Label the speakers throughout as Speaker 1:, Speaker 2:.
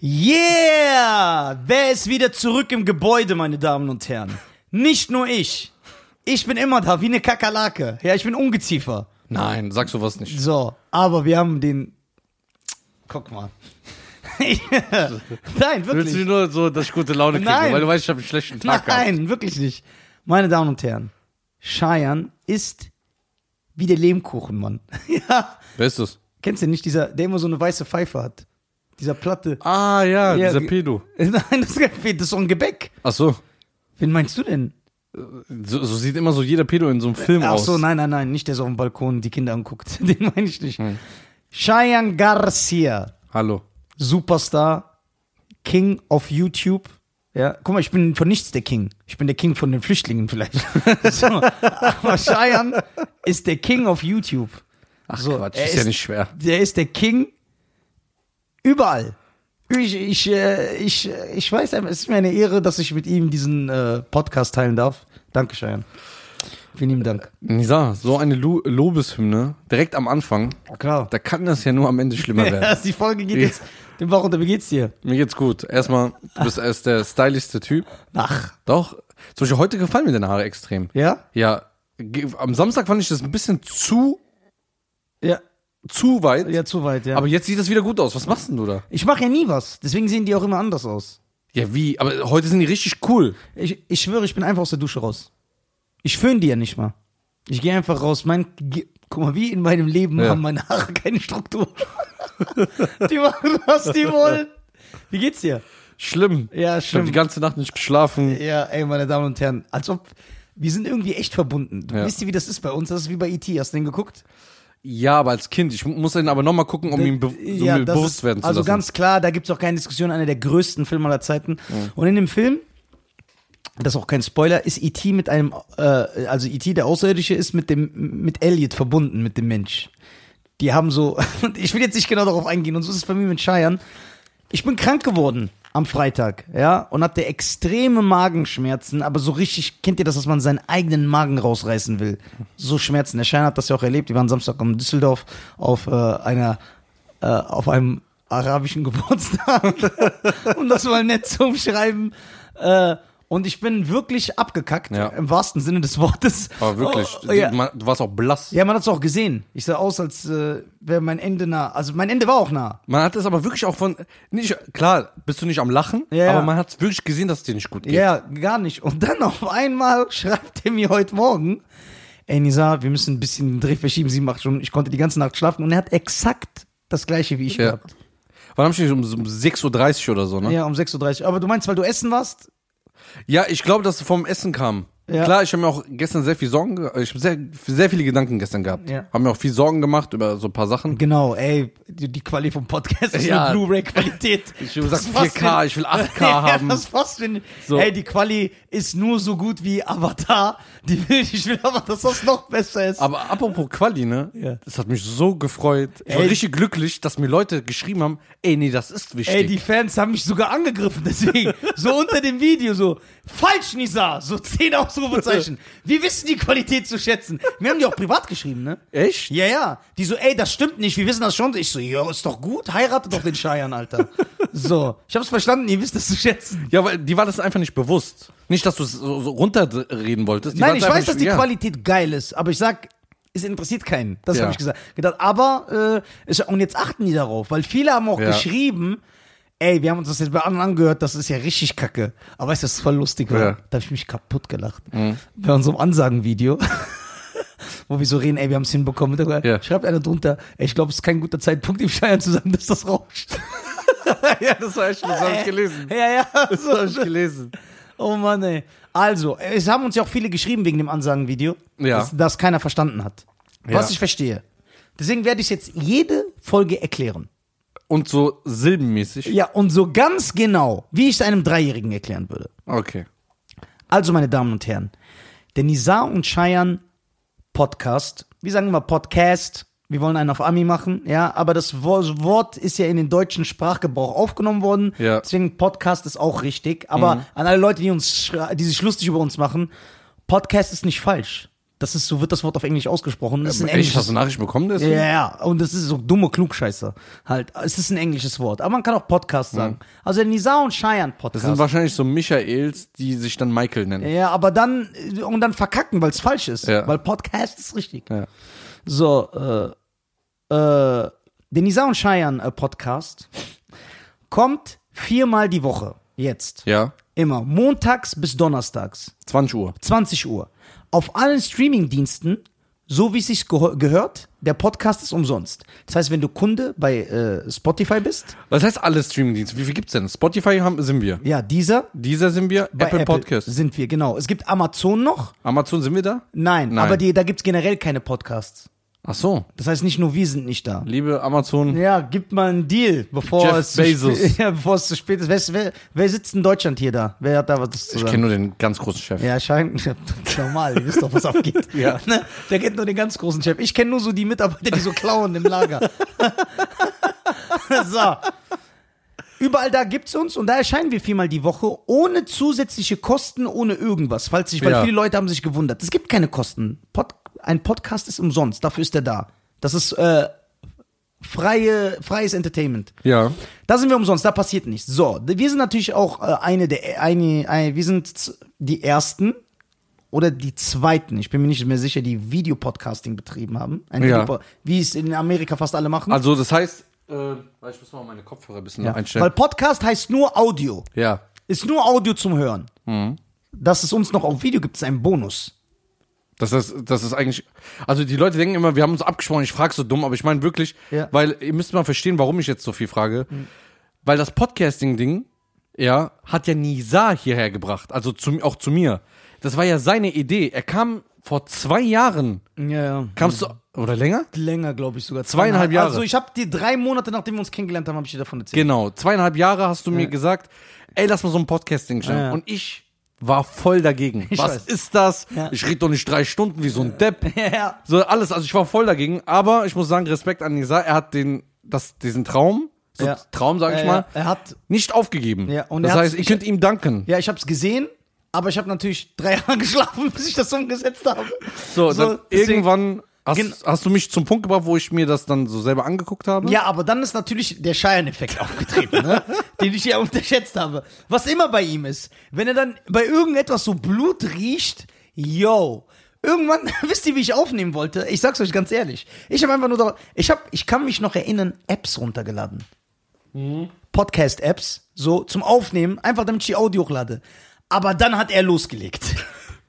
Speaker 1: Yeah! Wer ist wieder zurück im Gebäude, meine Damen und Herren? Nicht nur ich. Ich bin immer da, wie eine Kakerlake. Ja, ich bin Ungeziefer.
Speaker 2: Nein, sag sowas nicht.
Speaker 1: So, aber wir haben den. Guck mal. Nein,
Speaker 2: Willst
Speaker 1: wirklich.
Speaker 2: du nur so, dass ich gute Laune kriege,
Speaker 1: Nein.
Speaker 2: weil du weißt, ich habe einen schlechten Tag gehabt.
Speaker 1: Nein, wirklich nicht. Meine Damen und Herren, Cheyenne ist wie der Lehmkuchen, Mann. ja.
Speaker 2: Wer ist das?
Speaker 1: Kennst du nicht, dieser, der immer so eine weiße Pfeife hat? Dieser Platte.
Speaker 2: Ah, ja,
Speaker 1: Ja,
Speaker 2: dieser Pedo.
Speaker 1: Nein, das ist, kein- das ist doch ein Gebäck.
Speaker 2: Ach so.
Speaker 1: Wen meinst du denn?
Speaker 2: so. So sieht immer so jeder Pedo in so einem Film
Speaker 1: Ach
Speaker 2: aus.
Speaker 1: so, nein, nein, nein, nicht der so auf dem Balkon die Kinder anguckt. Den meine ich nicht.
Speaker 2: Hm.
Speaker 1: Cheyenne Garcia,
Speaker 2: Hallo.
Speaker 1: Superstar, King of YouTube. Ja, guck mal, ich bin von nichts der King. Ich bin der King von den Flüchtlingen vielleicht. so, aber Cheyenne ist der King of YouTube.
Speaker 2: Ach
Speaker 1: So,
Speaker 2: Quatsch,
Speaker 1: er
Speaker 2: ist ja
Speaker 1: ist-
Speaker 2: nicht schwer.
Speaker 1: Der ist der King überall. Ich, ich, äh, ich, äh, ich weiß einfach, es ist mir eine Ehre, dass ich mit ihm diesen äh, Podcast teilen darf. Danke, Cheyenne. Vielen lieben Dank.
Speaker 2: Nisa, so eine Lo Lobeshymne, direkt am Anfang,
Speaker 1: Klar.
Speaker 2: da kann das ja nur am Ende schlimmer werden.
Speaker 1: Ja, die Folge geht jetzt dem unter. Wie geht's dir?
Speaker 2: Mir geht's gut. Erstmal, du bist erst der stylischste Typ.
Speaker 1: Ach,
Speaker 2: Doch. Zum Beispiel heute gefallen mir deine Haare extrem.
Speaker 1: ja?
Speaker 2: Ja, am Samstag fand ich das ein bisschen zu,
Speaker 1: Ja,
Speaker 2: zu weit.
Speaker 1: ja, zu weit, ja.
Speaker 2: Aber jetzt sieht das wieder gut aus. Was machst denn du da?
Speaker 1: ich mache ja nie was. Deswegen sehen die auch immer anders aus.
Speaker 2: Ja, wie? Aber heute sind die richtig cool.
Speaker 1: Ich, ich schwöre, ich bin einfach aus der Dusche raus. Ich föhn die ja nicht mal. Ich gehe einfach raus. Mein, guck mal, wie in meinem Leben
Speaker 2: Ja.
Speaker 1: haben meine Haare keine Struktur. die machen, was die wollen. Wie geht's dir?
Speaker 2: Schlimm.
Speaker 1: Ja,
Speaker 2: Ich habe die ganze Nacht nicht geschlafen.
Speaker 1: Ja, ey, meine Damen und Herren, als ob wir sind irgendwie echt verbunden. Du
Speaker 2: Ja.
Speaker 1: Wisst ihr, wie das ist bei uns? Das ist wie bei E.T. Hast du den geguckt?
Speaker 2: Ja, aber als Kind. Ich muss den aber nochmal gucken, um ihm be um
Speaker 1: ja,
Speaker 2: bewusst
Speaker 1: ist,
Speaker 2: werden zu
Speaker 1: Also
Speaker 2: lassen.
Speaker 1: ganz klar, da gibt's auch keine Diskussion, einer der größten Filme aller Zeiten. Und in dem Film, das ist auch kein Spoiler, ist E.T. mit einem, äh, also E.T., der Außerirdische, ist mit dem, mit Elliot verbunden, mit dem Mensch. Die haben so, ich will jetzt nicht genau darauf eingehen, und so ist es bei mir mit Cheyenne. Ich bin krank geworden am Freitag, ja, und hatte extreme Magenschmerzen, aber so richtig, kennt ihr das, dass man seinen eigenen Magen rausreißen will? So Schmerzen. Der Schein hat das ja auch erlebt. Wir waren Samstag in Düsseldorf auf äh, einer, äh, auf einem arabischen Geburtstag. um das mal nett zu umschreiben. Äh, und ich bin wirklich abgekackt,
Speaker 2: Ja.
Speaker 1: im wahrsten Sinne des Wortes.
Speaker 2: aber wirklich,
Speaker 1: Oh, ja.
Speaker 2: man, du warst auch blass.
Speaker 1: ja, man hat es auch gesehen. Ich sah aus, als äh, wäre mein Ende nah. Also mein Ende war auch nah.
Speaker 2: Man hat es aber wirklich auch von, nicht, klar, bist du nicht am Lachen,
Speaker 1: Ja,
Speaker 2: aber man hat wirklich gesehen, dass es dir nicht gut geht.
Speaker 1: Ja, gar nicht. Und dann auf einmal schreibt er mir heute Morgen, ey Nisa, wir müssen ein bisschen den Dreh verschieben, sie macht schon, ich konnte die ganze Nacht schlafen und er hat exakt das gleiche wie ich
Speaker 2: Ja.
Speaker 1: gehabt.
Speaker 2: Wann hab ich um, um 6.30 Uhr oder so, ne?
Speaker 1: Ja, um 6.30 Uhr. Aber du meinst, weil du essen warst?
Speaker 2: Ja, ich glaube, dass es vom Essen kam.
Speaker 1: Ja.
Speaker 2: Klar, ich habe mir auch gestern sehr viel Sorgen, ge- ich habe sehr, sehr viele Gedanken gestern gehabt.
Speaker 1: Ja.
Speaker 2: Habe mir auch viel Sorgen gemacht über so ein paar Sachen.
Speaker 1: Genau, ey, die, die Quali vom Podcast ist
Speaker 2: Ja.
Speaker 1: eine Blu-ray-Qualität.
Speaker 2: Ich will sagen
Speaker 1: Das ist fast
Speaker 2: 4K,
Speaker 1: wie-
Speaker 2: ich will 8K
Speaker 1: ja,
Speaker 2: haben.
Speaker 1: Das fast wie,
Speaker 2: So.
Speaker 1: Ey, die Quali ist nur so gut wie Avatar. Die will, ich will aber, dass das noch besser ist.
Speaker 2: Aber apropos Quali, ne?
Speaker 1: Ja.
Speaker 2: Das hat mich so gefreut. Ich war
Speaker 1: Ey.
Speaker 2: richtig glücklich, dass mir Leute geschrieben haben, ey, nee, das ist wichtig.
Speaker 1: Ey, die Fans haben mich sogar angegriffen, deswegen. so unter dem Video, so, falsch, Nisa, so zehn Ausrufezeichen. Wir wissen die Qualität zu schätzen. Wir haben die auch privat geschrieben, ne?
Speaker 2: Echt?
Speaker 1: Ja, ja. Die so, ey, das stimmt nicht, wir wissen das schon. Ich so, ja, ist doch gut, heiratet doch den Scheiern, Alter. So, ich hab's verstanden, ihr wisst das zu schätzen.
Speaker 2: Ja, weil die war das einfach nicht bewusst. Nicht, dass du es so, so runterreden wolltest. Die
Speaker 1: Nein, ich weiß, dass die
Speaker 2: ja.
Speaker 1: Qualität geil ist, aber ich sag, es interessiert keinen. Das
Speaker 2: Ja.
Speaker 1: habe ich gesagt. gedacht. Aber, äh, ist, und jetzt achten die darauf, weil viele haben auch
Speaker 2: Ja.
Speaker 1: geschrieben, ey, wir haben uns das jetzt bei anderen angehört, das ist ja richtig kacke. Aber weißt du, das ist voll lustig, war?
Speaker 2: Ja. Mhm.
Speaker 1: Da habe ich mich kaputt gelacht. Bei unserem Ansagenvideo. Wo wir so reden, ey, wir haben es hinbekommen.
Speaker 2: Ja.
Speaker 1: Schreibt einer drunter, ey, ich glaube, es ist kein guter Zeitpunkt, dem Scheiern zu sagen, dass das rauscht.
Speaker 2: ja, das war echt, das habe ich gelesen.
Speaker 1: ja, ja.
Speaker 2: Das
Speaker 1: So,
Speaker 2: habe ich gelesen.
Speaker 1: Oh Mann, ey. Also, es haben uns ja auch viele geschrieben wegen dem Ansagenvideo,
Speaker 2: Ja.
Speaker 1: dass das keiner verstanden hat. Was
Speaker 2: Ja.
Speaker 1: ich verstehe. Deswegen werde ich jetzt jede Folge erklären.
Speaker 2: Und so silbenmäßig.
Speaker 1: Ja, und so ganz genau, wie ich es einem Dreijährigen erklären würde.
Speaker 2: Okay.
Speaker 1: Also, meine Damen und Herren, der Nizar und Cheyenne Podcast, wir sagen immer Podcast, wir wollen einen auf Ami machen, ja, aber das Wo- Wort ist ja in den deutschen Sprachgebrauch aufgenommen worden,
Speaker 2: Ja.
Speaker 1: deswegen Podcast ist auch richtig, aber an alle Leute, die uns, die sich lustig über uns machen, Podcast ist nicht falsch. Das ist, so wird das Wort auf Englisch ausgesprochen. Das ist ein
Speaker 2: Echt,
Speaker 1: englisches
Speaker 2: hast du Nachricht bekommen?
Speaker 1: Ja,
Speaker 2: Deswegen?
Speaker 1: ja, ja. Und das ist so dumme Klugscheiße. Halt. Es ist ein englisches Wort. Aber man kann auch Podcast sagen. Also der Nisa und Cheyenne
Speaker 2: Das
Speaker 1: Podcast.
Speaker 2: sind wahrscheinlich so Michaels, die sich dann Michael nennen.
Speaker 1: ja, aber dann, und dann verkacken, weil es falsch ist.
Speaker 2: Ja.
Speaker 1: Weil Podcast ist richtig.
Speaker 2: Ja.
Speaker 1: So, äh, äh, der Nisa und Cheyenne äh, Podcast kommt viermal die Woche. Jetzt.
Speaker 2: Ja.
Speaker 1: Immer. Montags bis donnerstags.
Speaker 2: 20 Uhr.
Speaker 1: 20 Uhr. Auf allen Streamingdiensten, so wie es sich gehört, der Podcast ist umsonst. Das heißt, wenn du Kunde bei äh, Spotify bist,
Speaker 2: Was heißt alle Streamingdienste? Wie viel gibt's denn? Spotify haben, sind wir.
Speaker 1: ja, dieser
Speaker 2: Dieser sind wir.
Speaker 1: bei
Speaker 2: Apple, Podcast.
Speaker 1: sind wir, genau. Es gibt Amazon noch.
Speaker 2: Amazon sind wir da?
Speaker 1: Nein,
Speaker 2: Nein.
Speaker 1: aber die, da gibt's generell keine Podcasts.
Speaker 2: Ach so.
Speaker 1: Das heißt, nicht nur wir sind nicht da.
Speaker 2: Liebe Amazon.
Speaker 1: Ja, gib mal einen Deal, bevor
Speaker 2: Jeff
Speaker 1: es zu
Speaker 2: Bezos.
Speaker 1: spät- ja, bevor es zu spät ist. Wer, ist- wer, wer sitzt in Deutschland hier da? Wer hat da was zu
Speaker 2: Ich
Speaker 1: sagen?
Speaker 2: kenne nur den ganz großen Chef.
Speaker 1: Ja, scheint normal, ihr wisst doch, was abgeht.
Speaker 2: Ja.
Speaker 1: Ne? Der kennt nur den ganz großen Chef. Ich kenne nur so die Mitarbeiter, die so klauen im Lager. so. Überall da gibt's uns und da erscheinen wir viermal die Woche ohne zusätzliche Kosten, ohne irgendwas. Falls sich, weil
Speaker 2: Ja.
Speaker 1: viele Leute haben sich gewundert. Es gibt keine Kosten. Pod, ein Podcast ist umsonst, dafür ist er da. Das ist äh, freie, freies Entertainment.
Speaker 2: Ja.
Speaker 1: Da sind wir umsonst, da passiert nichts. So, wir sind natürlich auch äh, eine der, eine, eine, wir sind z- die ersten oder die zweiten, ich bin mir nicht mehr sicher, die Videopodcasting betrieben haben. Ein
Speaker 2: Ja.
Speaker 1: Videopo- wie es in Amerika fast alle machen.
Speaker 2: Also das heißt, äh, ich muss mal meine Kopfhörer ein bisschen
Speaker 1: ja.
Speaker 2: einstellen.
Speaker 1: Weil Podcast heißt nur Audio.
Speaker 2: ja.
Speaker 1: Ist nur Audio zum Hören.
Speaker 2: Mhm.
Speaker 1: Dass es uns noch auf Video gibt, ist ein Bonus.
Speaker 2: Das ist, das ist eigentlich. Also die Leute denken immer, wir haben uns abgesprochen, ich frage so dumm, aber ich meine wirklich,
Speaker 1: Ja.
Speaker 2: weil ihr müsst mal verstehen, warum ich jetzt so viel frage. Weil das Podcasting-Ding, ja, hat ja Nisa hierher gebracht. Also zu, auch zu mir. Das war ja seine Idee. Er kam vor zwei Jahren.
Speaker 1: Ja, ja.
Speaker 2: Kamst du. Oder länger?
Speaker 1: Länger, glaube ich sogar.
Speaker 2: Zweieinhalb Jahre.
Speaker 1: Also ich habe die drei Monate, nachdem wir uns kennengelernt haben, habe ich dir davon erzählt.
Speaker 2: Genau. Zweieinhalb Jahre hast du mir gesagt, ey, lass mal so ein Podcasting stellen.
Speaker 1: Ja, ja.
Speaker 2: Und ich war voll dagegen.
Speaker 1: Ich
Speaker 2: Was
Speaker 1: weiß.
Speaker 2: ist das?
Speaker 1: Ja.
Speaker 2: Ich rede doch nicht drei Stunden wie so ein Depp.
Speaker 1: Ja.
Speaker 2: So alles, also ich war voll dagegen, aber ich muss sagen, Respekt an Nisa, er hat den, das, diesen Traum, so
Speaker 1: Ja.
Speaker 2: Traum, sag ich
Speaker 1: Ja,
Speaker 2: mal,
Speaker 1: ja. Er hat
Speaker 2: nicht aufgegeben.
Speaker 1: Ja, und
Speaker 2: das heißt, ich könnte ihm danken.
Speaker 1: Ja, ich habe es gesehen, aber ich habe natürlich drei Jahre geschlafen, bis ich das umgesetzt habe.
Speaker 2: So,
Speaker 1: So,
Speaker 2: dann
Speaker 1: deswegen-
Speaker 2: irgendwann
Speaker 1: Gen-
Speaker 2: hast, hast du mich zum Punkt gebracht, wo ich mir das dann so selber angeguckt habe.
Speaker 1: Ja, aber dann ist natürlich der Cheyenne-Effekt aufgetreten, ne? den ich ja unterschätzt habe. Was immer bei ihm ist, wenn er dann bei irgendetwas so Blut riecht, yo. Irgendwann, wisst ihr, wie ich aufnehmen wollte? Ich sag's euch ganz ehrlich. Ich habe einfach nur da, ich hab, ich kann mich noch erinnern, Apps runtergeladen. Podcast-Apps, so zum Aufnehmen, einfach damit ich die Audio hochlade. Aber dann hat er losgelegt.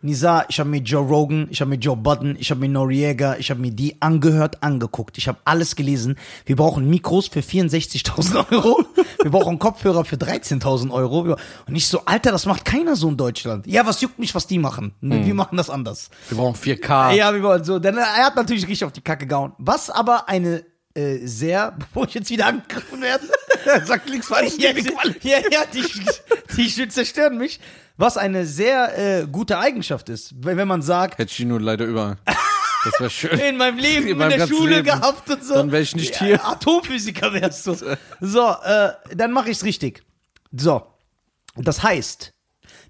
Speaker 1: Nisa, ich habe mir Joe Rogan, ich habe mir Joe Budden, ich habe mir Noriega, ich habe mir die angehört, angeguckt. Ich habe alles gelesen. Wir brauchen Mikros für 64.000 Euro. Wir brauchen Kopfhörer für 13.000 Euro. Und ich so, Alter, das macht keiner so in Deutschland. Ja, was juckt mich, was die machen? Wir machen das anders.
Speaker 2: Wir brauchen 4K.
Speaker 1: Ja, wir wollen so. Denn er hat natürlich richtig auf die Kacke gehauen. Was aber eine äh, sehr, bevor ich jetzt wieder angegriffen werde.
Speaker 2: Sag nichts falsch.
Speaker 1: ja, ja, ja, die, die, die zerstören mich. Was eine sehr äh, gute Eigenschaft ist, wenn wenn man sagt,
Speaker 2: Hätte ich ihn nur leider überall. Das wäre schön.
Speaker 1: in meinem Leben
Speaker 2: In
Speaker 1: in,
Speaker 2: meinem
Speaker 1: der
Speaker 2: ganzen
Speaker 1: Schule
Speaker 2: Leben.
Speaker 1: gehabt und so.
Speaker 2: Dann wär ich nicht hier.
Speaker 1: Atomphysiker wärst du. So, äh, dann mache ich's richtig. So, das heißt,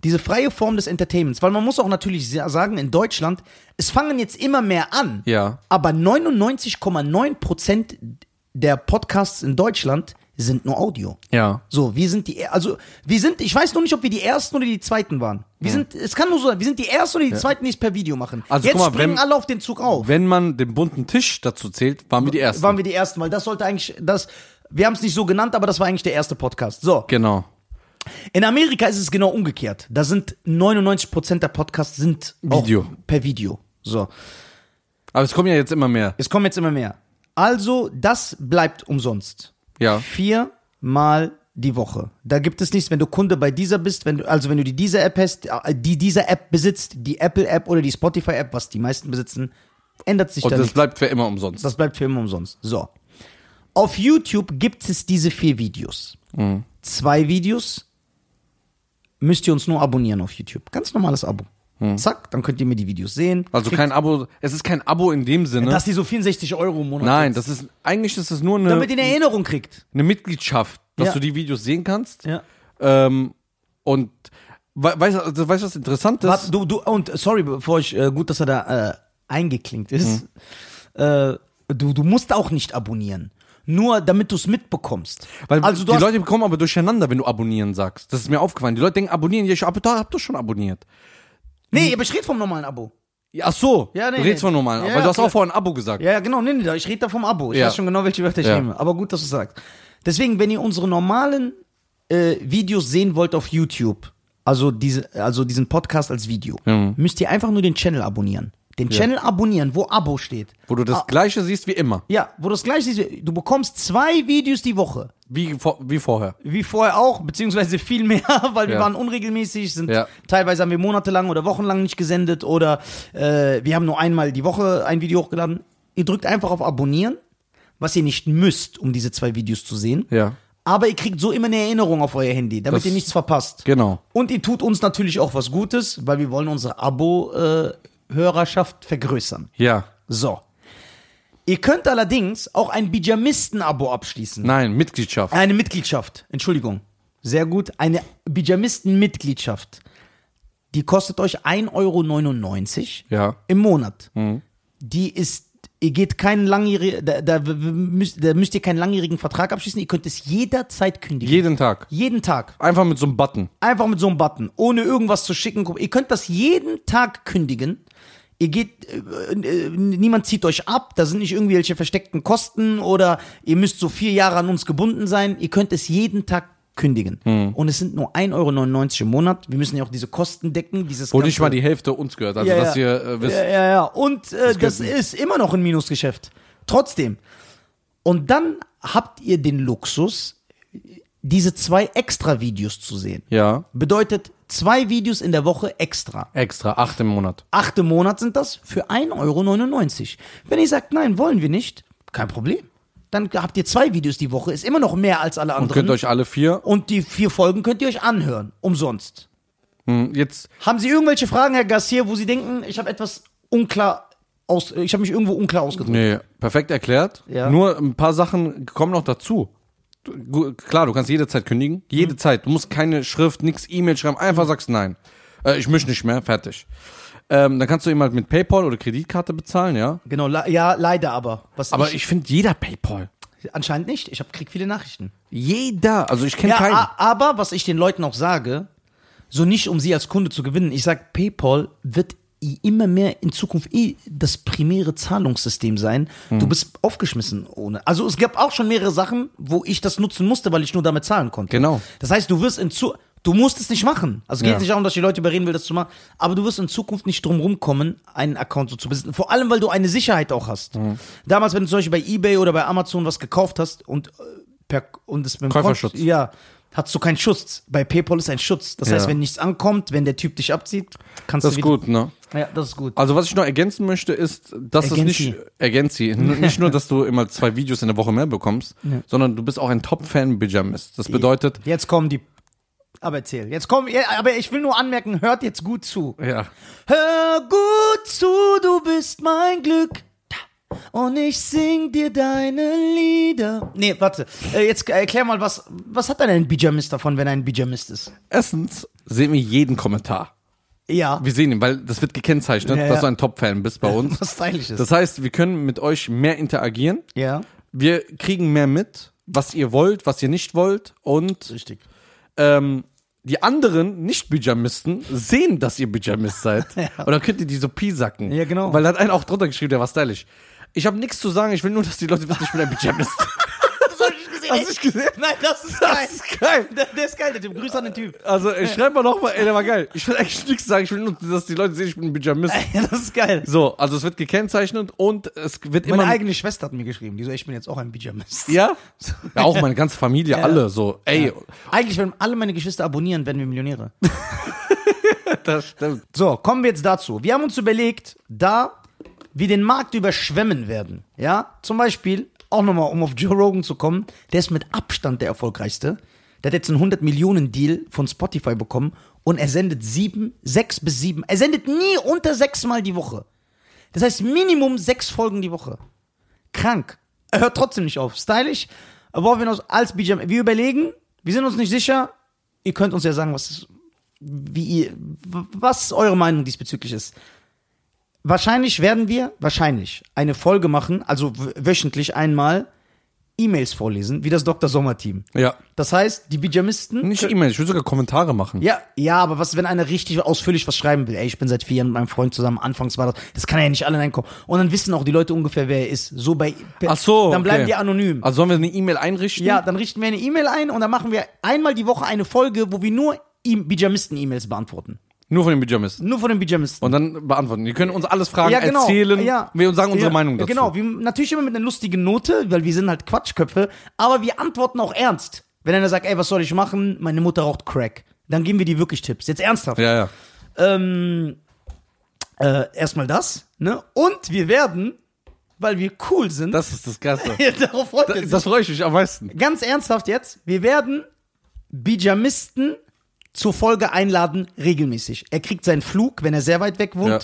Speaker 1: diese freie Form des Entertainments, weil man muss auch natürlich sa- sagen, in Deutschland, es fangen jetzt immer mehr an.
Speaker 2: Ja.
Speaker 1: Aber 99,9% der Podcasts in Deutschland sind nur Audio.
Speaker 2: Ja.
Speaker 1: So, wir sind die, also, wir sind, ich weiß nur nicht, ob wir die ersten oder die zweiten waren. Wir sind, es kann nur so sein, wir sind die ersten oder die zweiten, die es per Video machen.
Speaker 2: Also,
Speaker 1: Jetzt
Speaker 2: mal,
Speaker 1: springen
Speaker 2: wenn-
Speaker 1: alle auf den Zug auf.
Speaker 2: Wenn man den bunten Tisch dazu zählt, waren wir die Ersten.
Speaker 1: Waren wir die ersten, weil das sollte eigentlich, das, wir haben es nicht so genannt, aber das war eigentlich der erste Podcast. So,
Speaker 2: genau.
Speaker 1: In Amerika ist es genau umgekehrt. Da sind 99% der Podcasts sind
Speaker 2: Video.
Speaker 1: per Video. So.
Speaker 2: Aber es kommen ja jetzt immer mehr.
Speaker 1: Es kommen jetzt immer mehr. Also, das bleibt umsonst.
Speaker 2: Ja.
Speaker 1: Viermal die Woche. Da gibt es nichts, wenn du Kunde bei dieser bist, wenn du, also wenn du die dieser App hast, äh, die dieser App besitzt, die Apple App oder die Spotify App, was die meisten besitzen, ändert sich
Speaker 2: Und
Speaker 1: da
Speaker 2: das
Speaker 1: nichts.
Speaker 2: bleibt für immer umsonst.
Speaker 1: Das bleibt für immer umsonst. So. Auf YouTube gibt es diese vier Videos.
Speaker 2: Mhm.
Speaker 1: Zwei Videos müsst ihr uns nur abonnieren auf YouTube. Ganz normales Abo. Zack, dann könnt ihr mir die Videos sehen.
Speaker 2: Also
Speaker 1: Kriegt-
Speaker 2: kein Abo. Es ist kein Abo in dem Sinne.
Speaker 1: Dass die so 64 Euro im Monat
Speaker 2: Nein, das ist eigentlich ist es nur eine,
Speaker 1: damit ihr eine Erinnerung kriegt.
Speaker 2: eine Mitgliedschaft, dass
Speaker 1: Ja.
Speaker 2: du die Videos sehen kannst.
Speaker 1: Ja.
Speaker 2: Ähm, und we weißt du, weißt du, was interessant ist?
Speaker 1: Warte, du, du, und sorry, bevor ich, äh, gut, dass er da, äh, eingeklinkt ist, äh, du, du musst auch nicht abonnieren. Nur damit du es mitbekommst.
Speaker 2: Weil
Speaker 1: also
Speaker 2: die Leute bekommen aber durcheinander, wenn du abonnieren sagst. Das ist mir aufgefallen. Die Leute denken, abonnieren, ja, ich hab, da, hab doch schon abonniert.
Speaker 1: nee, aber ich rede vom normalen Abo.
Speaker 2: Ja, Ach so,
Speaker 1: Ja, nee,
Speaker 2: du redest
Speaker 1: nee.
Speaker 2: von normal,
Speaker 1: Ja,
Speaker 2: weil du hast
Speaker 1: klar.
Speaker 2: auch vorhin ein Abo gesagt.
Speaker 1: Ja, ja, genau, nee, nee, ich rede da vom Abo. Ich
Speaker 2: Ja.
Speaker 1: weiß schon genau, welche Wörter ich nehme. Aber gut, dass du sagst. Deswegen, wenn ihr unsere normalen äh, Videos sehen wollt auf YouTube, also, diese, also diesen Podcast als Video,
Speaker 2: Mhm.
Speaker 1: müsst ihr einfach nur den Channel abonnieren. Den Channel abonnieren, wo Abo steht.
Speaker 2: Wo du das
Speaker 1: Ah.
Speaker 2: gleiche siehst wie immer.
Speaker 1: Ja, wo das gleiche ist, du bekommst zwei Videos die Woche.
Speaker 2: Wie, vor, wie vorher.
Speaker 1: Wie vorher auch, beziehungsweise viel mehr, weil wir
Speaker 2: Ja.
Speaker 1: waren unregelmäßig, sind
Speaker 2: Ja.
Speaker 1: teilweise haben wir monatelang oder wochenlang nicht gesendet oder äh, wir haben nur einmal die Woche ein Video hochgeladen. Ihr drückt einfach auf Abonnieren, was ihr nicht müsst, um diese zwei Videos zu sehen.
Speaker 2: Ja.
Speaker 1: Aber ihr kriegt so immer eine Erinnerung auf euer Handy, damit
Speaker 2: Das-
Speaker 1: ihr nichts verpasst.
Speaker 2: Genau.
Speaker 1: Und ihr tut uns natürlich auch was Gutes, weil wir wollen unsere Abo-Hörerschaft vergrößern.
Speaker 2: Ja.
Speaker 1: So. Ihr könnt allerdings auch ein Bijamisten-Abo abschließen.
Speaker 2: Nein, Mitgliedschaft.
Speaker 1: Eine Mitgliedschaft, Entschuldigung. Sehr gut. Eine Bijamisten-Mitgliedschaft. Die kostet euch 1,99 Euro
Speaker 2: Ja.
Speaker 1: im Monat. Die ist, ihr geht keinen langjährigen, da, da, müsst, da müsst ihr keinen langjährigen Vertrag abschließen. Ihr könnt es jederzeit kündigen.
Speaker 2: Jeden Tag.
Speaker 1: Jeden Tag.
Speaker 2: Einfach mit so einem Button.
Speaker 1: Einfach mit so einem Button, ohne irgendwas zu schicken. Ihr könnt das jeden Tag kündigen. Ihr geht, äh, niemand zieht euch ab, da sind nicht irgendwelche versteckten Kosten oder ihr müsst so vier Jahre an uns gebunden sein. Ihr könnt es jeden Tag kündigen. Und es sind nur 1,99 Euro im Monat. Wir müssen ja auch diese Kosten decken. Dieses
Speaker 2: Wo nicht mal die Hälfte uns gehört. Also,
Speaker 1: Ja,
Speaker 2: dass
Speaker 1: ja.
Speaker 2: ihr äh, wisst.
Speaker 1: ja, ja, ja. Und äh, das,
Speaker 2: könnten-
Speaker 1: ist immer noch ein Minusgeschäft. Trotzdem. Und dann habt ihr den Luxus, diese zwei extra Videos zu sehen.
Speaker 2: Ja.
Speaker 1: Bedeutet zwei Videos in der Woche extra.
Speaker 2: Extra, acht im Monat.
Speaker 1: Achte Monat sind das für 1,99 Euro. Wenn ihr sagt, nein, wollen wir nicht, kein Problem. Dann habt ihr zwei Videos die Woche, ist immer noch mehr als alle
Speaker 2: Und
Speaker 1: anderen.
Speaker 2: könnt euch alle vier.
Speaker 1: Und die vier Folgen könnt ihr euch anhören, umsonst.
Speaker 2: Hm, Jetzt,
Speaker 1: Haben Sie irgendwelche Fragen, Herr Gassier, wo Sie denken, ich habe etwas unklar aus, ich habe mich irgendwo unklar ausgedrückt?
Speaker 2: nee, perfekt erklärt.
Speaker 1: Ja.
Speaker 2: Nur ein paar Sachen kommen noch dazu. Klar, du kannst jede Zeit kündigen. Jede
Speaker 1: Mhm.
Speaker 2: Zeit. Du musst keine Schrift, nix E-Mail schreiben. Einfach sagst nein. Äh, ich möchte nicht mehr. Fertig. Ähm, dann kannst du eben halt mit PayPal oder Kreditkarte bezahlen, ja.
Speaker 1: Genau, ja, leider aber. Was
Speaker 2: Aber ich finde jeder PayPal.
Speaker 1: anscheinend nicht. Ich habe krieg viele Nachrichten.
Speaker 2: Jeder. Also ich kenne
Speaker 1: Ja,
Speaker 2: keinen.
Speaker 1: aber was ich den Leuten auch sage, so nicht um sie als Kunde zu gewinnen, ich sag, PayPal wird immer mehr in Zukunft eh das primäre Zahlungssystem sein.
Speaker 2: Hm.
Speaker 1: Du bist aufgeschmissen ohne. Also es gab auch schon mehrere Sachen, wo ich das nutzen musste, weil ich nur damit zahlen konnte.
Speaker 2: Genau.
Speaker 1: Das heißt, du wirst in zu Du musst es nicht machen. Also es geht
Speaker 2: Ja.
Speaker 1: nicht darum, dass ich die Leute überreden will, das zu machen. Aber du wirst in Zukunft nicht drum rumkommen, einen Account so zu besitzen. Vor allem, weil du eine Sicherheit auch hast.
Speaker 2: Mhm.
Speaker 1: Damals, wenn du zum Beispiel bei Ebay oder bei Amazon was gekauft hast und, äh, per, und es mit dem
Speaker 2: Käuferschutz.
Speaker 1: Konto- ja, hast du keinen Schutz. Bei PayPal ist ein Schutz. Das
Speaker 2: Ja.
Speaker 1: heißt, wenn nichts ankommt, wenn der Typ dich abzieht, kannst
Speaker 2: Das
Speaker 1: du
Speaker 2: ist
Speaker 1: wieder.
Speaker 2: gut, ne?
Speaker 1: Ja, das ist gut.
Speaker 2: Also was ich noch ergänzen möchte, ist, dass es
Speaker 1: Ergänzi.
Speaker 2: nicht ergänzi, nicht nur, dass du immer zwei Videos in der Woche mehr bekommst, sondern du bist auch ein Top-Fan Bijamist. Das bedeutet,
Speaker 1: Jetzt kommen die. Aber erzähl. Jetzt komm, ja, aber ich will nur anmerken, hört jetzt gut zu.
Speaker 2: ja,
Speaker 1: Hör gut zu, du bist mein Glück. Und ich sing dir deine Lieder. Nee, warte. Äh, Jetzt erklär mal, was, was hat denn ein Bijamist davon, wenn er ein Bijamist ist?
Speaker 2: erstens sehen wir jeden Kommentar.
Speaker 1: Ja.
Speaker 2: Wir sehen ihn, weil das wird gekennzeichnet,
Speaker 1: Ja, ja.
Speaker 2: dass du ein Top-Fan bist bei uns.
Speaker 1: Was stylisch ist.
Speaker 2: Das heißt, wir können mit euch mehr interagieren.
Speaker 1: ja.
Speaker 2: Wir kriegen mehr mit, was ihr wollt, was ihr nicht wollt. Und
Speaker 1: Richtig.
Speaker 2: ähm, die anderen Nicht-Bijamisten sehen, dass ihr Bijamist seid. Und dann könnt ihr die so piesacken.
Speaker 1: Ja, genau.
Speaker 2: Weil da hat einer auch drunter geschrieben, der war stylisch. Ich habe nichts zu sagen, ich will nur, dass die Leute wissen, ich bin ein Bijamist.
Speaker 1: Das hab ich nicht gesehen.
Speaker 2: Hast du nicht gesehen?
Speaker 1: Nein, das ist geil.
Speaker 2: Das ist geil.
Speaker 1: Der, der ist geil, der Typ. Grüße an den Typ.
Speaker 2: Also, ich schreibe mal nochmal, ey, der war geil. Ich will eigentlich nichts sagen, ich will nur, dass die Leute sehen, ich bin ein Bijamist.
Speaker 1: Ja, das ist geil.
Speaker 2: So, also es wird gekennzeichnet und es wird
Speaker 1: Meine
Speaker 2: immer.
Speaker 1: eigene Schwester hat mir geschrieben. Die so, ich bin jetzt auch ein Bijamist.
Speaker 2: Ja? Ja, auch meine ganze Familie, alle so, ey,
Speaker 1: Eigentlich, wenn alle meine Geschwister abonnieren, werden wir Millionäre.
Speaker 2: das stimmt.
Speaker 1: So, kommen wir jetzt dazu. Wir haben uns überlegt, da wir den Markt überschwemmen werden, ja, zum Beispiel, auch nochmal, um auf Joe Rogan zu kommen, der ist mit Abstand der erfolgreichste. Der hat jetzt einen 100 Millionen Deal von Spotify bekommen und er sendet sieben, sechs bis sieben, er sendet nie unter sechs Mal die Woche. Das heißt Minimum sechs Folgen die Woche. Krank. Er hört trotzdem nicht auf. Stylisch. Aber wir uns als BGM, wir überlegen, wir sind uns nicht sicher. Ihr könnt uns ja sagen, was, wie ihr, was eure Meinung diesbezüglich ist. Wahrscheinlich werden wir, wahrscheinlich, eine Folge machen, also wöchentlich einmal E-Mails vorlesen, wie das Dr. Sommer-Team.
Speaker 2: Ja.
Speaker 1: Das heißt, die Pyjamisten.
Speaker 2: Nicht E-Mail, ich will sogar Kommentare machen.
Speaker 1: Ja, ja, aber was, wenn einer richtig ausführlich was schreiben will? Ey, ich bin seit vier Jahren mit meinem Freund zusammen, anfangs war das, das kann ja nicht alle reinkommen. Und dann wissen auch die Leute ungefähr, wer er ist. So bei,
Speaker 2: Ach so.
Speaker 1: Dann bleiben
Speaker 2: okay.
Speaker 1: die anonym.
Speaker 2: Also sollen wir eine E-Mail einrichten?
Speaker 1: Ja, dann richten wir eine E-Mail ein und dann machen wir einmal die Woche eine Folge, wo wir nur E- Pyjamisten-E-Mails beantworten.
Speaker 2: Nur von den Pyjamisten.
Speaker 1: Nur von den Pyjamisten.
Speaker 2: Und dann beantworten. Die können uns alles fragen,
Speaker 1: ja, genau.
Speaker 2: erzählen.
Speaker 1: Ja.
Speaker 2: Wir sagen unsere
Speaker 1: ja,
Speaker 2: Meinung dazu.
Speaker 1: Genau, wir, natürlich immer mit einer lustigen Note, weil wir sind halt Quatschköpfe, aber wir antworten auch ernst. Wenn einer sagt, ey, was soll ich machen? Meine Mutter raucht Crack. Dann geben wir dir wirklich Tipps. Jetzt ernsthaft.
Speaker 2: Ja, ja.
Speaker 1: Ähm, äh, erstmal das, ne? Und wir werden, weil wir cool sind,
Speaker 2: Das ist das Geilste.
Speaker 1: darauf freut sich.
Speaker 2: das freue ich mich am meisten.
Speaker 1: Ganz ernsthaft jetzt, wir werden Bijamisten zur Folge einladen, regelmäßig. Er kriegt seinen Flug, wenn er sehr weit weg wohnt,
Speaker 2: Ja.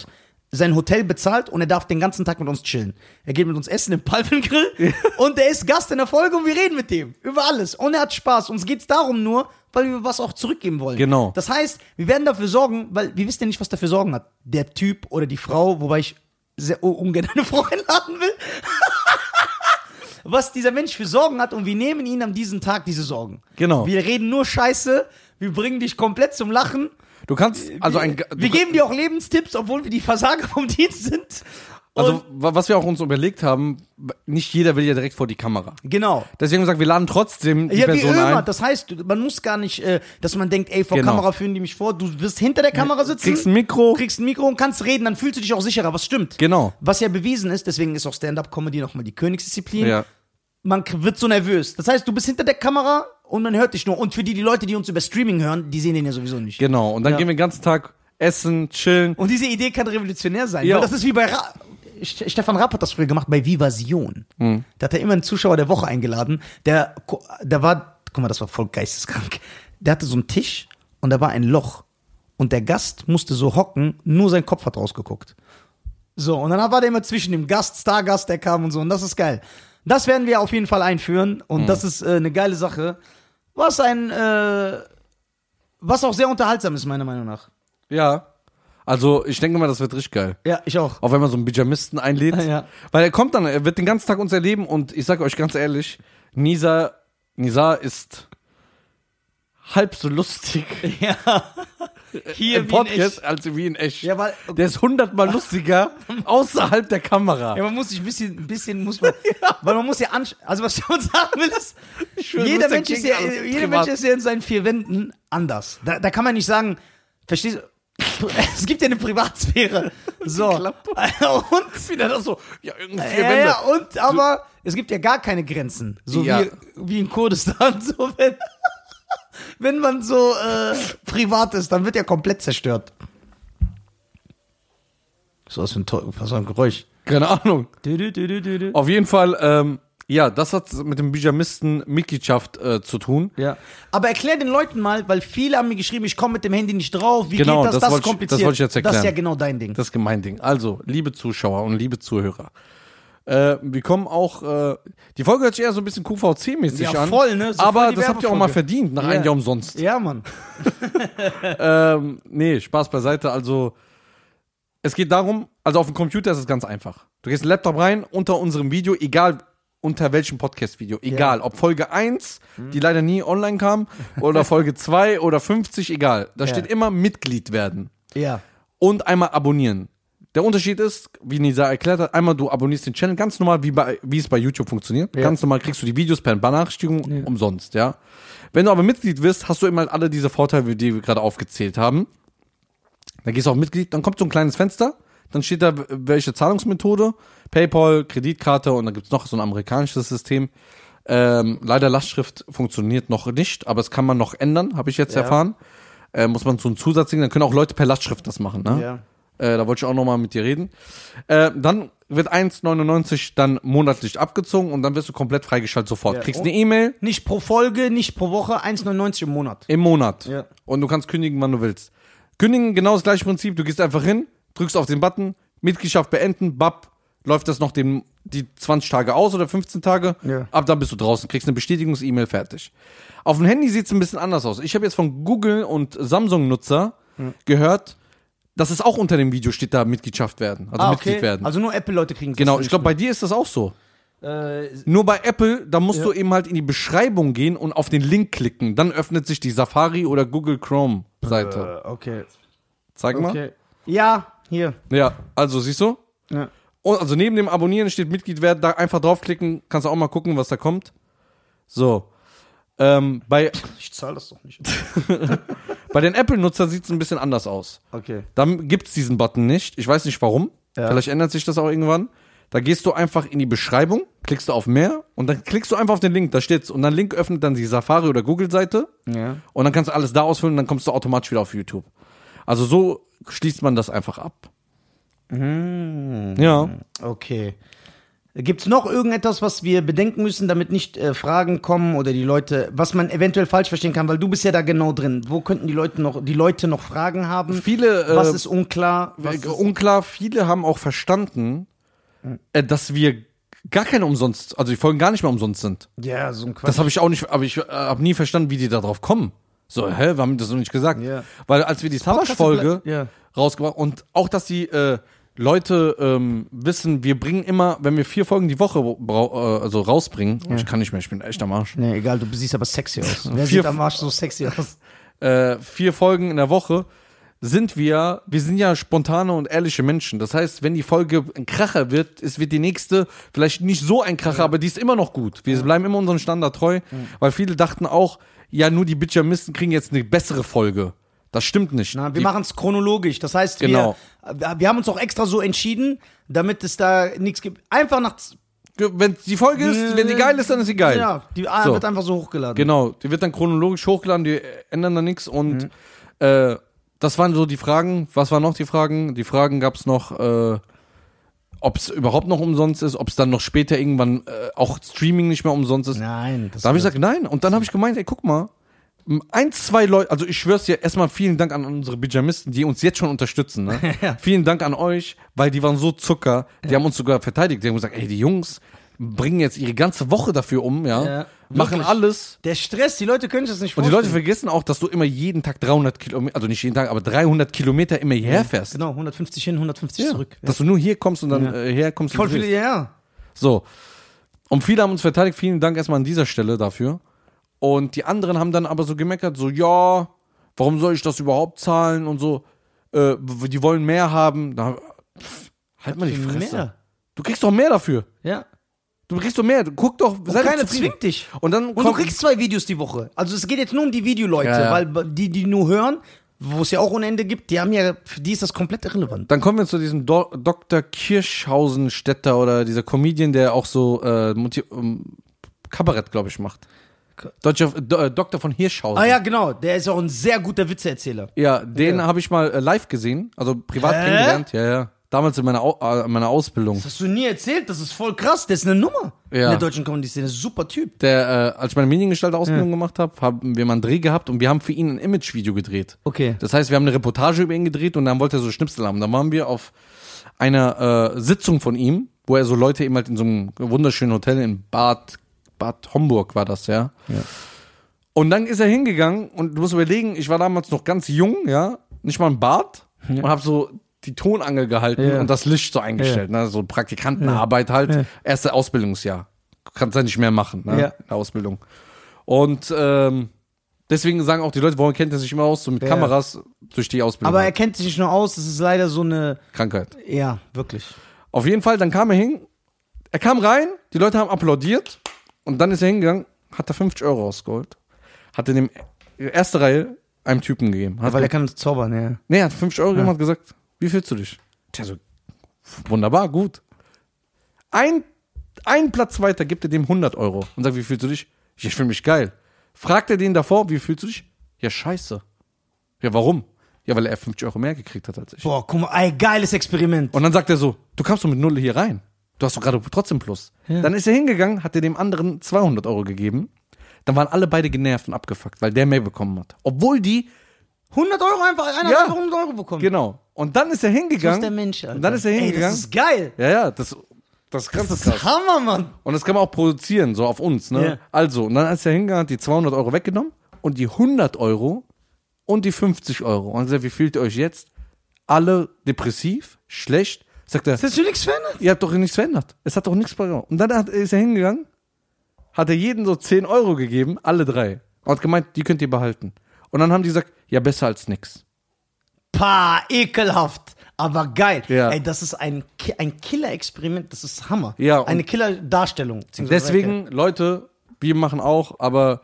Speaker 1: sein Hotel bezahlt und er darf den ganzen Tag mit uns chillen. Er geht mit uns essen im Palmengrill und er ist Gast in der Folge und wir reden mit dem über alles. Und er hat Spaß. Uns geht's darum nur, weil wir was auch zurückgeben wollen.
Speaker 2: Genau.
Speaker 1: Das heißt, wir werden dafür sorgen, weil wir wissen ja nicht, was dafür sorgen hat. Der Typ oder die Frau, wobei ich sehr ungern eine Frau einladen will. was dieser Mensch für Sorgen hat und wir nehmen ihn an diesem Tag diese Sorgen.
Speaker 2: Genau.
Speaker 1: Wir reden nur Scheiße, wir bringen dich komplett zum Lachen.
Speaker 2: Du kannst, also ein, du,
Speaker 1: Wir geben dir auch Lebenstipps, obwohl wir die Versager vom Dienst sind.
Speaker 2: also
Speaker 1: Und-
Speaker 2: was wir auch uns überlegt haben, nicht jeder will ja direkt vor die Kamera.
Speaker 1: genau.
Speaker 2: Deswegen haben wir gesagt, wir laden trotzdem die
Speaker 1: Ja, wie
Speaker 2: Person
Speaker 1: immer.
Speaker 2: ein.
Speaker 1: Das heißt, man muss gar nicht, äh, dass man denkt, ey, vor
Speaker 2: Genau.
Speaker 1: Kamera führen die mich vor. Du wirst hinter der Kamera sitzen.
Speaker 2: Kriegst ein Mikro.
Speaker 1: kriegst ein Mikro und kannst reden, dann fühlst du dich auch sicherer, was stimmt.
Speaker 2: Genau.
Speaker 1: Was ja bewiesen ist, deswegen ist auch Stand-Up-Comedy nochmal die Königsdisziplin.
Speaker 2: Ja.
Speaker 1: Man wird so nervös. Das heißt, du bist hinter der Kamera und man hört dich nur. Und für die, die Leute, die uns über Streaming hören, die sehen den ja sowieso nicht.
Speaker 2: Genau. Und dann
Speaker 1: Ja.
Speaker 2: gehen wir den ganzen Tag essen, chillen.
Speaker 1: Und diese Idee kann revolutionär sein.
Speaker 2: Ja.
Speaker 1: Weil das ist wie bei Ra St- Stefan Rapp hat das früher gemacht bei Vivasion.
Speaker 2: Hm.
Speaker 1: Da hat er immer einen Zuschauer der Woche eingeladen. Der, der war, guck mal, das war voll geisteskrank. Der hatte so einen Tisch und da war ein Loch. Und der Gast musste so hocken, nur sein Kopf hat rausgeguckt. So, und dann war der immer zwischen dem Gast, Stargast, der kam und so. Und das ist geil. Das werden wir auf jeden Fall einführen. Und
Speaker 2: Hm.
Speaker 1: das ist äh, eine geile Sache. Was ein, äh, was auch sehr unterhaltsam ist, meiner Meinung nach.
Speaker 2: Ja. Also, ich denke mal, das wird richtig geil.
Speaker 1: Ja, ich auch.
Speaker 2: Auch wenn man so einen Pyjamisten einlädt.
Speaker 1: Ja.
Speaker 2: Weil er kommt dann, er wird den ganzen Tag uns erleben und ich sage euch ganz ehrlich, Nisa, Nisa ist halb so lustig
Speaker 1: Ja. Hier
Speaker 2: im
Speaker 1: wie in
Speaker 2: Podcast als wie in echt.
Speaker 1: Ja, weil
Speaker 2: Der ist hundertmal lustiger außerhalb der Kamera.
Speaker 1: ja, man muss sich ein bisschen, ein bisschen muss man, weil man muss ja ansch also was ich uns sagen will, ist,
Speaker 2: schwöre,
Speaker 1: jeder Mensch ist
Speaker 2: ja
Speaker 1: ja, jeder. Mensch ist ja in seinen vier Wänden anders. Da, da kann man nicht sagen, verstehst du? Es gibt ja eine Privatsphäre. So. und
Speaker 2: wieder das so, ja, irgendwie vier
Speaker 1: ja,
Speaker 2: Wände.
Speaker 1: ja, und aber es gibt ja gar keine Grenzen. So
Speaker 2: Ja.
Speaker 1: wie, wie in Kurdistan. So, wenn, wenn man so äh, privat ist, dann wird ja komplett zerstört. So was für ein, was für ein Geräusch.
Speaker 2: Keine Ahnung.
Speaker 1: Du, du, du, du, du, du.
Speaker 2: Auf jeden Fall, ähm, ja, das hat mit dem Pyjamisten Mitgliedschaft äh, zu tun.
Speaker 1: Ja. Aber erklär den Leuten mal, weil viele haben mir geschrieben, ich komme mit dem Handy nicht drauf. Wie
Speaker 2: Genau,
Speaker 1: geht das?
Speaker 2: das
Speaker 1: Das, ist
Speaker 2: ich-
Speaker 1: kompliziert.
Speaker 2: das wollte ich jetzt
Speaker 1: Das ist
Speaker 2: erklären.
Speaker 1: ja genau dein Ding.
Speaker 2: Das ist mein Ding. Also, liebe Zuschauer und liebe Zuhörer. Äh, wir kommen auch, äh, die Folge hört sich eher so ein bisschen QVC-mäßig
Speaker 1: Ja,
Speaker 2: an.
Speaker 1: voll, ne? So voll
Speaker 2: aber
Speaker 1: die
Speaker 2: das habt ihr auch mal verdient, nach
Speaker 1: Ja.
Speaker 2: einem Jahr umsonst.
Speaker 1: ja, Mann.
Speaker 2: Ähm, nee, Spaß beiseite. Also, es geht darum, also auf dem Computer ist es ganz einfach. Du gehst in den Laptop rein, unter unserem Video, egal unter welchem Podcast-Video, egal, ob Folge 1, die leider nie online kam, oder Folge 2 oder 50, egal. Da
Speaker 1: Ja.
Speaker 2: steht immer Mitglied werden
Speaker 1: Ja.
Speaker 2: und einmal abonnieren. Der Unterschied ist, wie Nisa erklärt hat, einmal du abonnierst den Channel ganz normal, wie, bei, wie es bei YouTube funktioniert.
Speaker 1: Ja.
Speaker 2: Ganz normal kriegst du die Videos per Benachrichtigung umsonst, ja. Wenn du aber Mitglied wirst, hast du immer alle diese Vorteile, die wir gerade aufgezählt haben. Dann gehst du auf Mitglied, dann kommt so ein kleines Fenster, dann steht da, welche Zahlungsmethode, PayPal, Kreditkarte und dann gibt's noch so ein amerikanisches System. Ähm, leider Lastschrift funktioniert noch nicht, aber es kann man noch ändern, habe ich jetzt
Speaker 1: Ja.
Speaker 2: erfahren. Äh, muss man so einen Zusatz singen, dann können auch Leute per Lastschrift das machen, ne?
Speaker 1: Ja.
Speaker 2: Äh, da wollte ich auch nochmal mit dir reden. Äh, dann wird 1,99 dann monatlich abgezogen und dann wirst du komplett freigeschaltet sofort.
Speaker 1: Ja.
Speaker 2: Kriegst eine E-Mail
Speaker 1: Nicht pro Folge, nicht pro Woche, 1,99 im Monat.
Speaker 2: im Monat.
Speaker 1: Ja.
Speaker 2: Und du kannst kündigen, wann du willst. Kündigen, genau das gleiche Prinzip. Du gehst einfach hin, drückst auf den Button, Mitgliedschaft beenden, bap, läuft das noch den, die 20 Tage aus oder 15 Tage.
Speaker 1: Ja.
Speaker 2: Ab dann bist du draußen, kriegst eine Bestätigungs-E-Mail fertig. Auf dem Handy sieht's ein bisschen anders aus. Ich habe jetzt von Google und Samsung-Nutzer gehört, das ist auch unter dem Video steht da Mitgliedschaft werden, also
Speaker 1: Ah,
Speaker 2: Mitglied
Speaker 1: okay.
Speaker 2: werden.
Speaker 1: Also nur Apple-Leute kriegen das
Speaker 2: genau, ich glaube, bei dir ist das auch so.
Speaker 1: Äh,
Speaker 2: Nur bei Apple, da musst du eben halt in die Beschreibung gehen und auf den Link klicken. Dann öffnet sich die Safari oder Google Chrome Seite.
Speaker 1: äh, okay.
Speaker 2: Zeig mal.
Speaker 1: okay. Ja, hier.
Speaker 2: Ja, also siehst du?
Speaker 1: Ja.
Speaker 2: Und also neben dem Abonnieren steht Mitglied werden, da einfach draufklicken, kannst du auch mal gucken, was da kommt. So. Ähm, bei,
Speaker 1: Ich zahle das doch nicht.
Speaker 2: bei den Apple-Nutzern sieht es ein bisschen anders aus.
Speaker 1: Okay.
Speaker 2: Dann gibt es diesen Button nicht. Ich weiß nicht warum.
Speaker 1: Ja.
Speaker 2: Vielleicht ändert sich das auch irgendwann. Da gehst du einfach in die Beschreibung, klickst du auf mehr und dann klickst du einfach auf den Link, da steht's. Und dann Link öffnet dann die Safari oder Google-Seite
Speaker 1: Ja.
Speaker 2: und dann kannst du alles da ausfüllen und dann kommst du automatisch wieder auf YouTube. Also so schließt man das einfach ab.
Speaker 1: Mhm.
Speaker 2: Ja.
Speaker 1: Okay. Gibt's noch irgendetwas, was wir bedenken müssen, damit nicht äh, Fragen kommen oder die Leute, was man eventuell falsch verstehen kann, weil du bist ja da genau drin. Wo könnten die Leute noch, die Leute noch Fragen haben?
Speaker 2: Viele, äh,
Speaker 1: was ist unklar? Was ist,
Speaker 2: unklar, viele haben auch verstanden, äh, dass wir gar keine umsonst, also die Folgen gar nicht mehr umsonst sind.
Speaker 1: ja, so ein Quatsch.
Speaker 2: Das habe ich auch nicht, aber ich äh, habe nie verstanden, wie die da drauf kommen. So, hä, wir haben das noch nicht gesagt.
Speaker 1: Ja.
Speaker 2: Weil als wir die Savage-Folge
Speaker 1: Ja.
Speaker 2: rausgebracht und auch, dass die äh, Leute ähm, wissen, wir bringen immer, wenn wir vier Folgen die Woche brau- äh, also rausbringen, ich kann nicht mehr, ich bin echt am Arsch,
Speaker 1: Nee, egal, du siehst aber sexy aus. Wer
Speaker 2: Vier-
Speaker 1: sieht am Arsch so sexy aus?
Speaker 2: äh, vier Folgen in der Woche, sind wir, wir sind ja spontane und ehrliche Menschen. Das heißt, wenn die Folge ein Kracher wird, es wird die nächste vielleicht nicht so ein Kracher, aber die ist immer noch gut. Wir bleiben immer unserem Standard treu, weil viele dachten auch, ja, nur die Bitchamisten kriegen jetzt eine bessere Folge. Das stimmt nicht.
Speaker 1: Na, wir machen es chronologisch. Das heißt,
Speaker 2: Genau.
Speaker 1: wir, wir haben uns auch extra so entschieden, damit es da nichts gibt. Einfach nach.
Speaker 2: wenn die Folge ist, wenn die geil ist, dann ist sie geil.
Speaker 1: Ja, die
Speaker 2: So.
Speaker 1: wird einfach so hochgeladen.
Speaker 2: Genau, die wird dann chronologisch hochgeladen, die ändern da nichts
Speaker 1: Mhm.
Speaker 2: und äh, das waren so die Fragen. Was waren noch die Fragen? Die Fragen gab es noch, äh, ob es überhaupt noch umsonst ist, ob es dann noch später irgendwann äh, auch Streaming nicht mehr umsonst ist.
Speaker 1: Nein, das
Speaker 2: Da habe ich gesagt, nein. Und dann habe ich gemeint, ey, guck mal, ein, zwei Leute, also ich schwör's dir, erstmal vielen Dank an unsere Bijamisten, die uns jetzt schon unterstützen. Ne?
Speaker 1: Ja.
Speaker 2: Vielen Dank an euch, weil die waren so Zucker, die haben uns sogar verteidigt. Die haben gesagt, ey, die Jungs bringen jetzt ihre ganze Woche dafür um, ja,
Speaker 1: Ja,
Speaker 2: machen
Speaker 1: wirklich.
Speaker 2: alles.
Speaker 1: Der Stress, die Leute können sich das nicht
Speaker 2: Und die
Speaker 1: vorstellen.
Speaker 2: Leute vergessen auch, dass du immer jeden Tag 300 Kilometer, also nicht jeden Tag, aber 300 Kilometer immer hierher fährst.
Speaker 1: Genau, 150 hin, 150
Speaker 2: Ja.
Speaker 1: zurück. Ja.
Speaker 2: Dass du nur hier kommst und dann
Speaker 1: Ja.
Speaker 2: äh, herkommst.
Speaker 1: Voll viele, ja.
Speaker 2: So. Und viele haben uns verteidigt. Vielen Dank erstmal an dieser Stelle dafür. Und die anderen haben dann aber so gemeckert, so, ja, warum soll ich das überhaupt zahlen und so. Äh, die wollen mehr haben. Da, pff, halt mal die Fresse.
Speaker 1: mehr.
Speaker 2: Du kriegst doch mehr dafür.
Speaker 1: Ja.
Speaker 2: Du kriegst doch mehr. Guck doch, sei doch
Speaker 1: Keiner zwingt dich.
Speaker 2: Und dann
Speaker 1: Und du kriegst zwei Videos die Woche. Also es geht jetzt nur um die Videoleute,
Speaker 2: Ja, ja.
Speaker 1: weil die, die nur hören, wo es ja auch ohne Ende gibt, die haben ja, für die ist das komplett irrelevant.
Speaker 2: Dann kommen wir zu diesem Do Dr. Kirschhausen-Städter oder dieser Comedian, der auch so äh, ähm, Kabarett, glaube ich, macht. Deutscher, Do, äh, Dr. von Hirschhausen.
Speaker 1: Ah ja, genau, der ist auch ein sehr guter Witzeerzähler.
Speaker 2: Ja, den
Speaker 1: Ja.
Speaker 2: habe ich mal äh, live gesehen, also privat
Speaker 1: Hä?
Speaker 2: kennengelernt. Ja, ja. Damals in meiner, Au äh, meiner Ausbildung.
Speaker 1: Das hast du nie erzählt, das ist voll krass, der ist eine Nummer
Speaker 2: Ja.
Speaker 1: in der deutschen Comedy-Szene, super Typ.
Speaker 2: Der, äh, als ich meine Mediengestalter-Ausbildung gemacht habe, haben wir mal einen Dreh gehabt und wir haben für ihn ein Image-Video gedreht.
Speaker 1: Okay.
Speaker 2: Das heißt, wir haben eine Reportage über ihn gedreht und dann wollte er so Schnipsel haben. Dann waren wir auf einer äh, Sitzung von ihm, wo er so Leute eben halt in so einem wunderschönen Hotel in Bad, Bad Homburg war das, ja. Und dann ist er hingegangen und du musst überlegen, ich war damals noch ganz jung, ja, nicht mal ein Bart und habe so die Tonangel gehalten
Speaker 1: Ja.
Speaker 2: und das Licht so eingestellt, ne, so Praktikantenarbeit halt, erste Ausbildungsjahr. Kannst ja nicht mehr machen, ne,
Speaker 1: Ja.
Speaker 2: in der Ausbildung. Und ähm, deswegen sagen auch die Leute, warum kennt er sich immer aus, so mit
Speaker 1: Ja.
Speaker 2: Kameras durch die Ausbildung.
Speaker 1: Aber er
Speaker 2: halt.
Speaker 1: kennt sich nicht nur aus, das ist leider so eine,
Speaker 2: Krankheit.
Speaker 1: ja, wirklich.
Speaker 2: Auf jeden Fall, dann kam er hin, er kam rein, die Leute haben applaudiert und dann ist er hingegangen, hat er 50 Euro rausgeholt, hat in dem erste Reihe einem Typen gegeben. Hat
Speaker 1: Weil er kann zaubern, ja.
Speaker 2: Nee, er hat 50 Euro gegeben und hat gesagt, wie fühlst du dich? Der so, wunderbar, gut. Ein, ein Platz weiter gibt er dem 100 Euro und sagt, wie fühlst du dich? Ja, Ich fühle mich geil. Fragt er den davor, wie fühlst du dich? Ja, scheiße. Ja, warum? Ja, weil er 50 Euro mehr gekriegt hat als ich.
Speaker 1: Boah, guck mal, ey, geiles Experiment.
Speaker 2: Und dann sagt er so, du kamst doch mit Null hier rein. Du hast doch gerade trotzdem Plus. Dann ist er hingegangen, hat er dem anderen 200 Euro gegeben. Dann waren alle beide genervt und abgefuckt, weil der mehr bekommen hat. Obwohl die
Speaker 1: 100 Euro einfach, einer
Speaker 2: Ja.
Speaker 1: hat einfach 100 Euro bekommen.
Speaker 2: Genau. Und dann ist er
Speaker 1: So
Speaker 2: hingegangen.
Speaker 1: ist der Mensch, Alter.
Speaker 2: Und dann ist er
Speaker 1: Ey,
Speaker 2: hingegangen.
Speaker 1: das ist geil.
Speaker 2: ja, ja, das, das ist
Speaker 1: Das
Speaker 2: krass.
Speaker 1: ist Hammer, Mann.
Speaker 2: Und das kann man auch produzieren, so auf uns, ne?
Speaker 1: Ja.
Speaker 2: Also, und dann ist er hingegangen, hat die 200 Euro weggenommen und die 100 Euro und die 50 Euro. Und er sagt, wie fühlt ihr euch jetzt? alle depressiv, schlecht. Sagt er,
Speaker 1: Das hast du nichts verändert?
Speaker 2: ihr habt doch nichts verändert. Es hat doch nichts verändert. Und dann hat, ist er hingegangen, hat er jeden so 10 Euro gegeben, alle drei. Und hat gemeint, die könnt ihr behalten. Und dann haben die gesagt, ja, besser als nix.
Speaker 1: Pah, ekelhaft. Aber geil.
Speaker 2: Ja.
Speaker 1: Ey, das ist ein, Ki- ein Killer-Experiment. Das ist Hammer.
Speaker 2: Ja,
Speaker 1: Eine Killer-Darstellung.
Speaker 2: Deswegen, Leute, wir machen auch, aber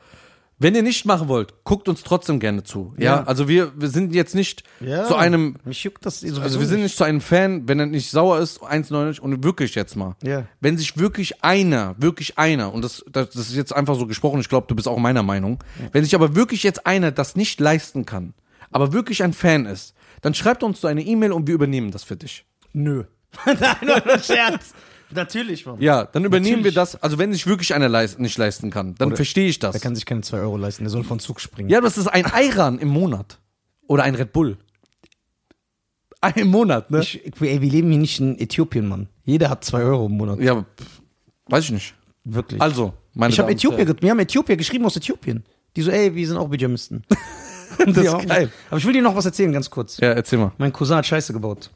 Speaker 2: wenn ihr nicht machen wollt, guckt uns trotzdem gerne zu. Ja,
Speaker 1: Ja.
Speaker 2: also wir, wir sind jetzt nicht
Speaker 1: Ja.
Speaker 2: zu einem,
Speaker 1: Mich juckt das sowieso
Speaker 2: also wir sind nicht zu einem Fan, wenn er nicht sauer ist, 1,99 und wirklich jetzt mal.
Speaker 1: Ja.
Speaker 2: Wenn sich wirklich einer, wirklich einer, und das, das, das ist jetzt einfach so gesprochen, ich glaube, du bist auch meiner Meinung, wenn sich aber wirklich jetzt einer das nicht leisten kann, aber wirklich ein Fan ist, dann schreibt uns so eine E-Mail und wir übernehmen das für dich.
Speaker 1: Nö. Nein, nur ein Scherz. Natürlich, Mann.
Speaker 2: Ja, dann übernehmen
Speaker 1: Natürlich.
Speaker 2: wir das, also wenn sich wirklich einer leist, nicht leisten kann, dann verstehe ich das.
Speaker 1: Der kann sich keine 2 Euro leisten. Der soll von Zug springen.
Speaker 2: Ja, aber das ist ein Ayran im Monat. Oder ein Red Bull. Ein Monat, ne?
Speaker 1: Ich, ey, wir leben hier nicht in Äthiopien, Mann. Jeder hat 2 Euro im Monat.
Speaker 2: ja, pff, weiß ich nicht.
Speaker 1: Wirklich.
Speaker 2: Also, meine
Speaker 1: ich habe Äthiopier, ge- wir haben Äthiopier geschrieben aus Äthiopien. Die so, ey, wir sind auch Pyjamisten. das
Speaker 2: ist geil.
Speaker 1: Aber ich will dir noch was erzählen, ganz kurz.
Speaker 2: Ja, erzähl mal.
Speaker 1: Mein Cousin hat Scheiße gebaut.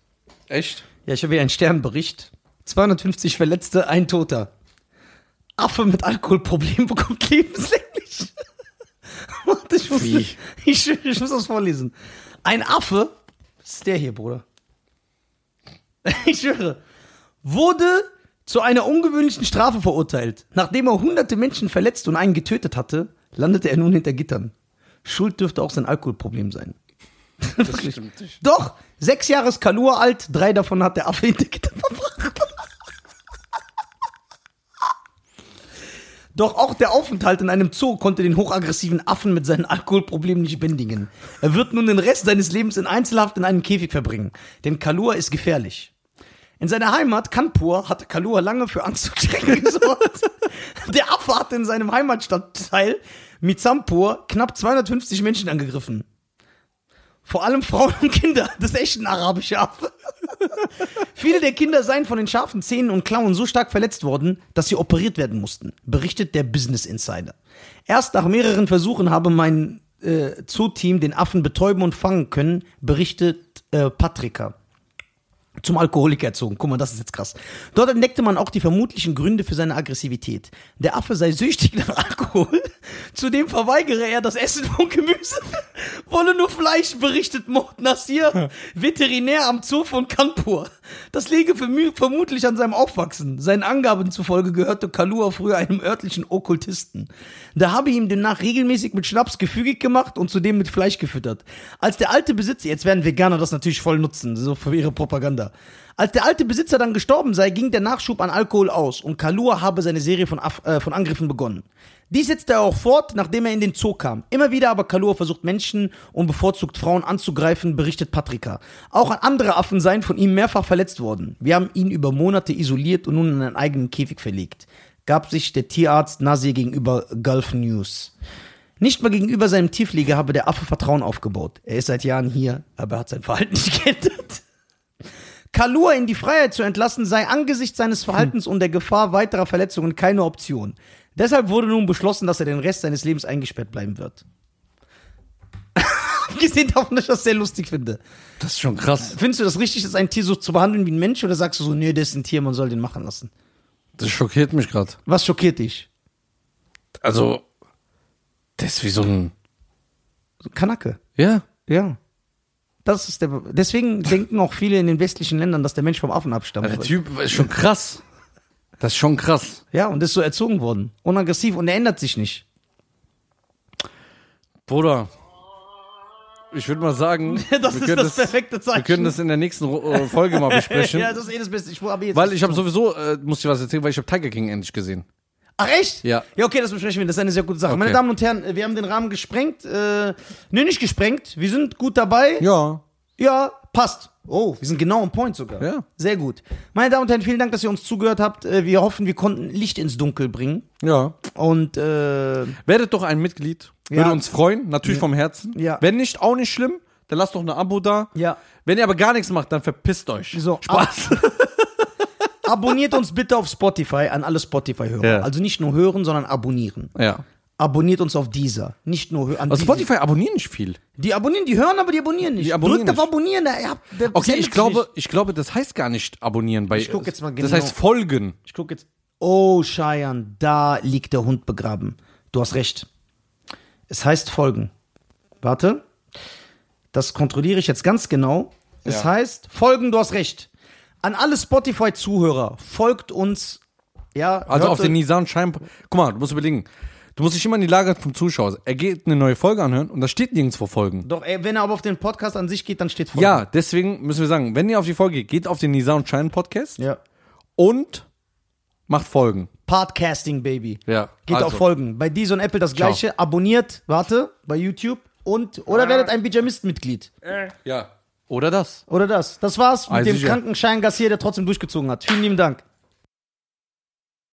Speaker 2: Echt?
Speaker 1: Ja, ich habe hier einen Sternbericht. 250 Verletzte, ein Toter. Affe mit Alkoholproblem bekommt lebenslänglich. Warte, ich muss, ich, ich muss das vorlesen. Ein Affe, das ist der hier, Bruder. Ich schwöre, wurde zu einer ungewöhnlichen Strafe verurteilt. Nachdem er hunderte Menschen verletzt und einen getötet hatte, landete er nun hinter Gittern. Schuld dürfte auch sein Alkoholproblem sein.
Speaker 2: Das stimmt nicht.
Speaker 1: Doch, sechs Jahre ist Kalur alt, drei davon hat der Affe hinter Gittern verbracht. Doch auch der Aufenthalt in einem Zoo konnte den hochaggressiven Affen mit seinen Alkoholproblemen nicht bändigen. Er wird nun den Rest seines Lebens in Einzelhaft in einem Käfig verbringen. Denn Kalur ist gefährlich. In seiner Heimat Kanpur hatte Kalur lange für Angst und Schrecken gesorgt. Der Affe hatte in seinem Heimatstadtteil Mizampur knapp 250 Menschen angegriffen. Vor allem Frauen und Kinder. Das ist echt ein arabischer Affe. Viele der Kinder seien von den scharfen Zähnen und Klauen so stark verletzt worden, dass sie operiert werden mussten, berichtet der Business Insider. Erst nach mehreren Versuchen habe mein äh, Zoo-Team den Affen betäuben und fangen können, berichtet äh, Patrika zum Alkoholiker erzogen. Guck mal, das ist jetzt krass. Dort entdeckte man auch die vermutlichen Gründe für seine Aggressivität. Der Affe sei süchtig nach Alkohol. Zudem verweigere er das Essen von Gemüse. Wolle nur Fleisch, berichtet Mord Nassir, Veterinär am Zoo von Kanpur. Das liege vermutlich an seinem Aufwachsen. Seinen Angaben zufolge gehörte Kalua früher einem örtlichen Okkultisten. Da habe ihm demnach regelmäßig mit Schnaps gefügig gemacht und zudem mit Fleisch gefüttert. Als der alte Besitzer, jetzt werden Veganer das natürlich voll nutzen, so für ihre Propaganda. Als der alte Besitzer dann gestorben sei, ging der Nachschub an Alkohol aus und Kalua habe seine Serie von, Aff äh, von Angriffen begonnen. Dies setzte er auch fort, nachdem er in den Zoo kam. Immer wieder aber Kalua versucht Menschen und bevorzugt Frauen anzugreifen, berichtet Patrika. Auch andere Affen seien von ihm mehrfach verletzt worden. Wir haben ihn über Monate isoliert und nun in einen eigenen Käfig verlegt. Gab sich der Tierarzt Nasir gegenüber Gulf News. Nicht mal gegenüber seinem Tieflieger habe der Affe Vertrauen aufgebaut. Er ist seit Jahren hier, aber er hat sein Verhalten nicht geändert. Kalua in die Freiheit zu entlassen, sei angesichts seines Verhaltens und der Gefahr weiterer Verletzungen keine Option. Deshalb wurde nun beschlossen, dass er den Rest seines Lebens eingesperrt bleiben wird. Abgesehen davon, dass ich das sehr lustig finde.
Speaker 2: Das ist schon krass.
Speaker 1: Findest du das richtig, dass ein Tier so zu behandeln wie ein Mensch oder sagst du so, nee, das ist ein Tier, man soll den machen lassen?
Speaker 2: Das schockiert mich gerade.
Speaker 1: Was schockiert dich?
Speaker 2: Also, das ist wie so ein.
Speaker 1: So Kanacke.
Speaker 2: Ja.
Speaker 1: Ja. Das ist der. Deswegen denken auch viele in den westlichen Ländern, dass der Mensch vom Affen abstammt.
Speaker 2: Der Typ ist schon krass. Das ist schon krass.
Speaker 1: Ja, und ist so erzogen worden. Unaggressiv und er ändert sich nicht.
Speaker 2: Bruder. Ich würde mal sagen,
Speaker 1: Das
Speaker 2: wir
Speaker 1: ist
Speaker 2: können
Speaker 1: das perfekte Zeichen.
Speaker 2: Wir können das in der nächsten äh, Folge mal besprechen.
Speaker 1: ja, das ist eh das Beste. Ich jetzt.
Speaker 2: weil ich habe sowieso, äh, muss ich was erzählen, weil ich habe Tiger King endlich gesehen.
Speaker 1: Ach echt?
Speaker 2: Ja.
Speaker 1: Ja, okay, das besprechen wir. Das ist eine sehr gute Sache.
Speaker 2: Okay.
Speaker 1: Meine Damen und Herren, wir haben den Rahmen gesprengt. Äh, nee, nicht gesprengt. Wir sind gut dabei.
Speaker 2: Ja.
Speaker 1: Ja, passt. Oh, wir sind genau on point sogar.
Speaker 2: Ja.
Speaker 1: Sehr gut. Meine Damen und Herren, vielen Dank, dass ihr uns zugehört habt. Äh, Wir hoffen, wir konnten Licht ins Dunkel bringen.
Speaker 2: Ja.
Speaker 1: Und äh,
Speaker 2: Werdet doch ein Mitglied. Würde
Speaker 1: Ja.
Speaker 2: uns freuen, natürlich vom Herzen.
Speaker 1: Ja.
Speaker 2: Wenn nicht, auch nicht schlimm. Dann lasst doch ein Abo da.
Speaker 1: ja,
Speaker 2: Wenn ihr aber gar nichts macht, dann verpisst euch.
Speaker 1: So,
Speaker 2: Spaß.
Speaker 1: abonniert uns bitte auf Spotify an alle Spotify-Hörer.
Speaker 2: Ja.
Speaker 1: Also nicht nur hören, sondern abonnieren.
Speaker 2: ja.
Speaker 1: abonniert uns auf dieser. Nicht nur hö- an
Speaker 2: Also. Spotify abonnieren nicht viel.
Speaker 1: Die abonnieren, die hören, aber die abonnieren nicht.
Speaker 2: Die abonnieren
Speaker 1: Drückt auf
Speaker 2: nicht.
Speaker 1: Abonnieren. Da, ja, der
Speaker 2: Okay, ich glaube,
Speaker 1: nicht.
Speaker 2: ich glaube, das heißt gar nicht abonnieren bei.
Speaker 1: Ich guck jetzt mal
Speaker 2: Das
Speaker 1: genau.
Speaker 2: heißt folgen.
Speaker 1: Ich gucke jetzt. Oh, Cheyenne, da liegt der Hund begraben. Du hast recht. Es heißt folgen. Warte. Das kontrolliere ich jetzt ganz genau. Es
Speaker 2: Ja.
Speaker 1: heißt folgen, du hast recht. An alle Spotify-Zuhörer, folgt uns. Ja,
Speaker 2: Also auf den Nisan Schein. Guck mal, du musst überlegen. Du musst dich immer in die Lage vom Zuschauer. Er geht eine neue Folge anhören und da steht nirgendwo Folgen.
Speaker 1: Doch, ey, wenn er aber auf den Podcast an sich geht, dann steht folgen.
Speaker 2: Ja, deswegen müssen wir sagen, wenn ihr auf die Folge geht, geht auf den Nisa und Schein Podcast
Speaker 1: Ja.
Speaker 2: und macht Folgen.
Speaker 1: Podcasting, Baby.
Speaker 2: Ja.
Speaker 1: Geht
Speaker 2: also.
Speaker 1: auf Folgen. Bei Dies und Apple das
Speaker 2: Ciao.
Speaker 1: gleiche. Abonniert, warte, bei YouTube und oder werdet ein Bijamist-Mitglied.
Speaker 2: Ja. Oder das.
Speaker 1: Oder das. Das war's mit
Speaker 2: Also
Speaker 1: dem
Speaker 2: sicher.
Speaker 1: kranken Scheingassier, der trotzdem durchgezogen hat. Vielen lieben Dank.